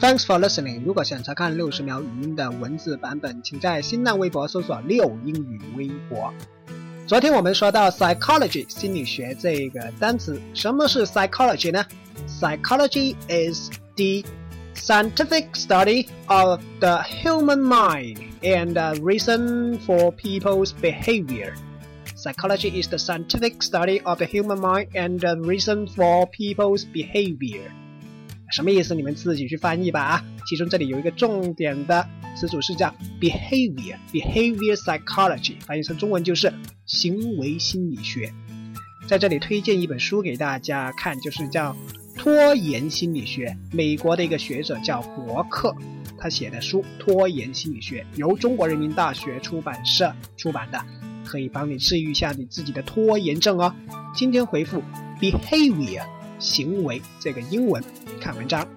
Thanks for listening。如果想查看六十秒语音的文字版本，请在新浪微博搜索“六英语微博”。昨天我们说到 psychology 心理学这个单词，什么是 psychology 呢？Psychology is the scientific study of the human mind and the reason for people's behavior. Psychology is the scientific study of the human mind and the reason for people's behavior. 什么意思？你们自己去翻译吧啊！其中这里有一个重点的词组是叫 behavior，behavior psychology，翻译成中文就是行为心理学。在这里推荐一本书给大家看，就是叫拖延心理学，美国的一个学者叫伯克，他写的书《拖延心理学》，由中国人民大学出版社出版的，可以帮你治愈一下你自己的拖延症哦。今天回复 behavior。行为这个英文看文章。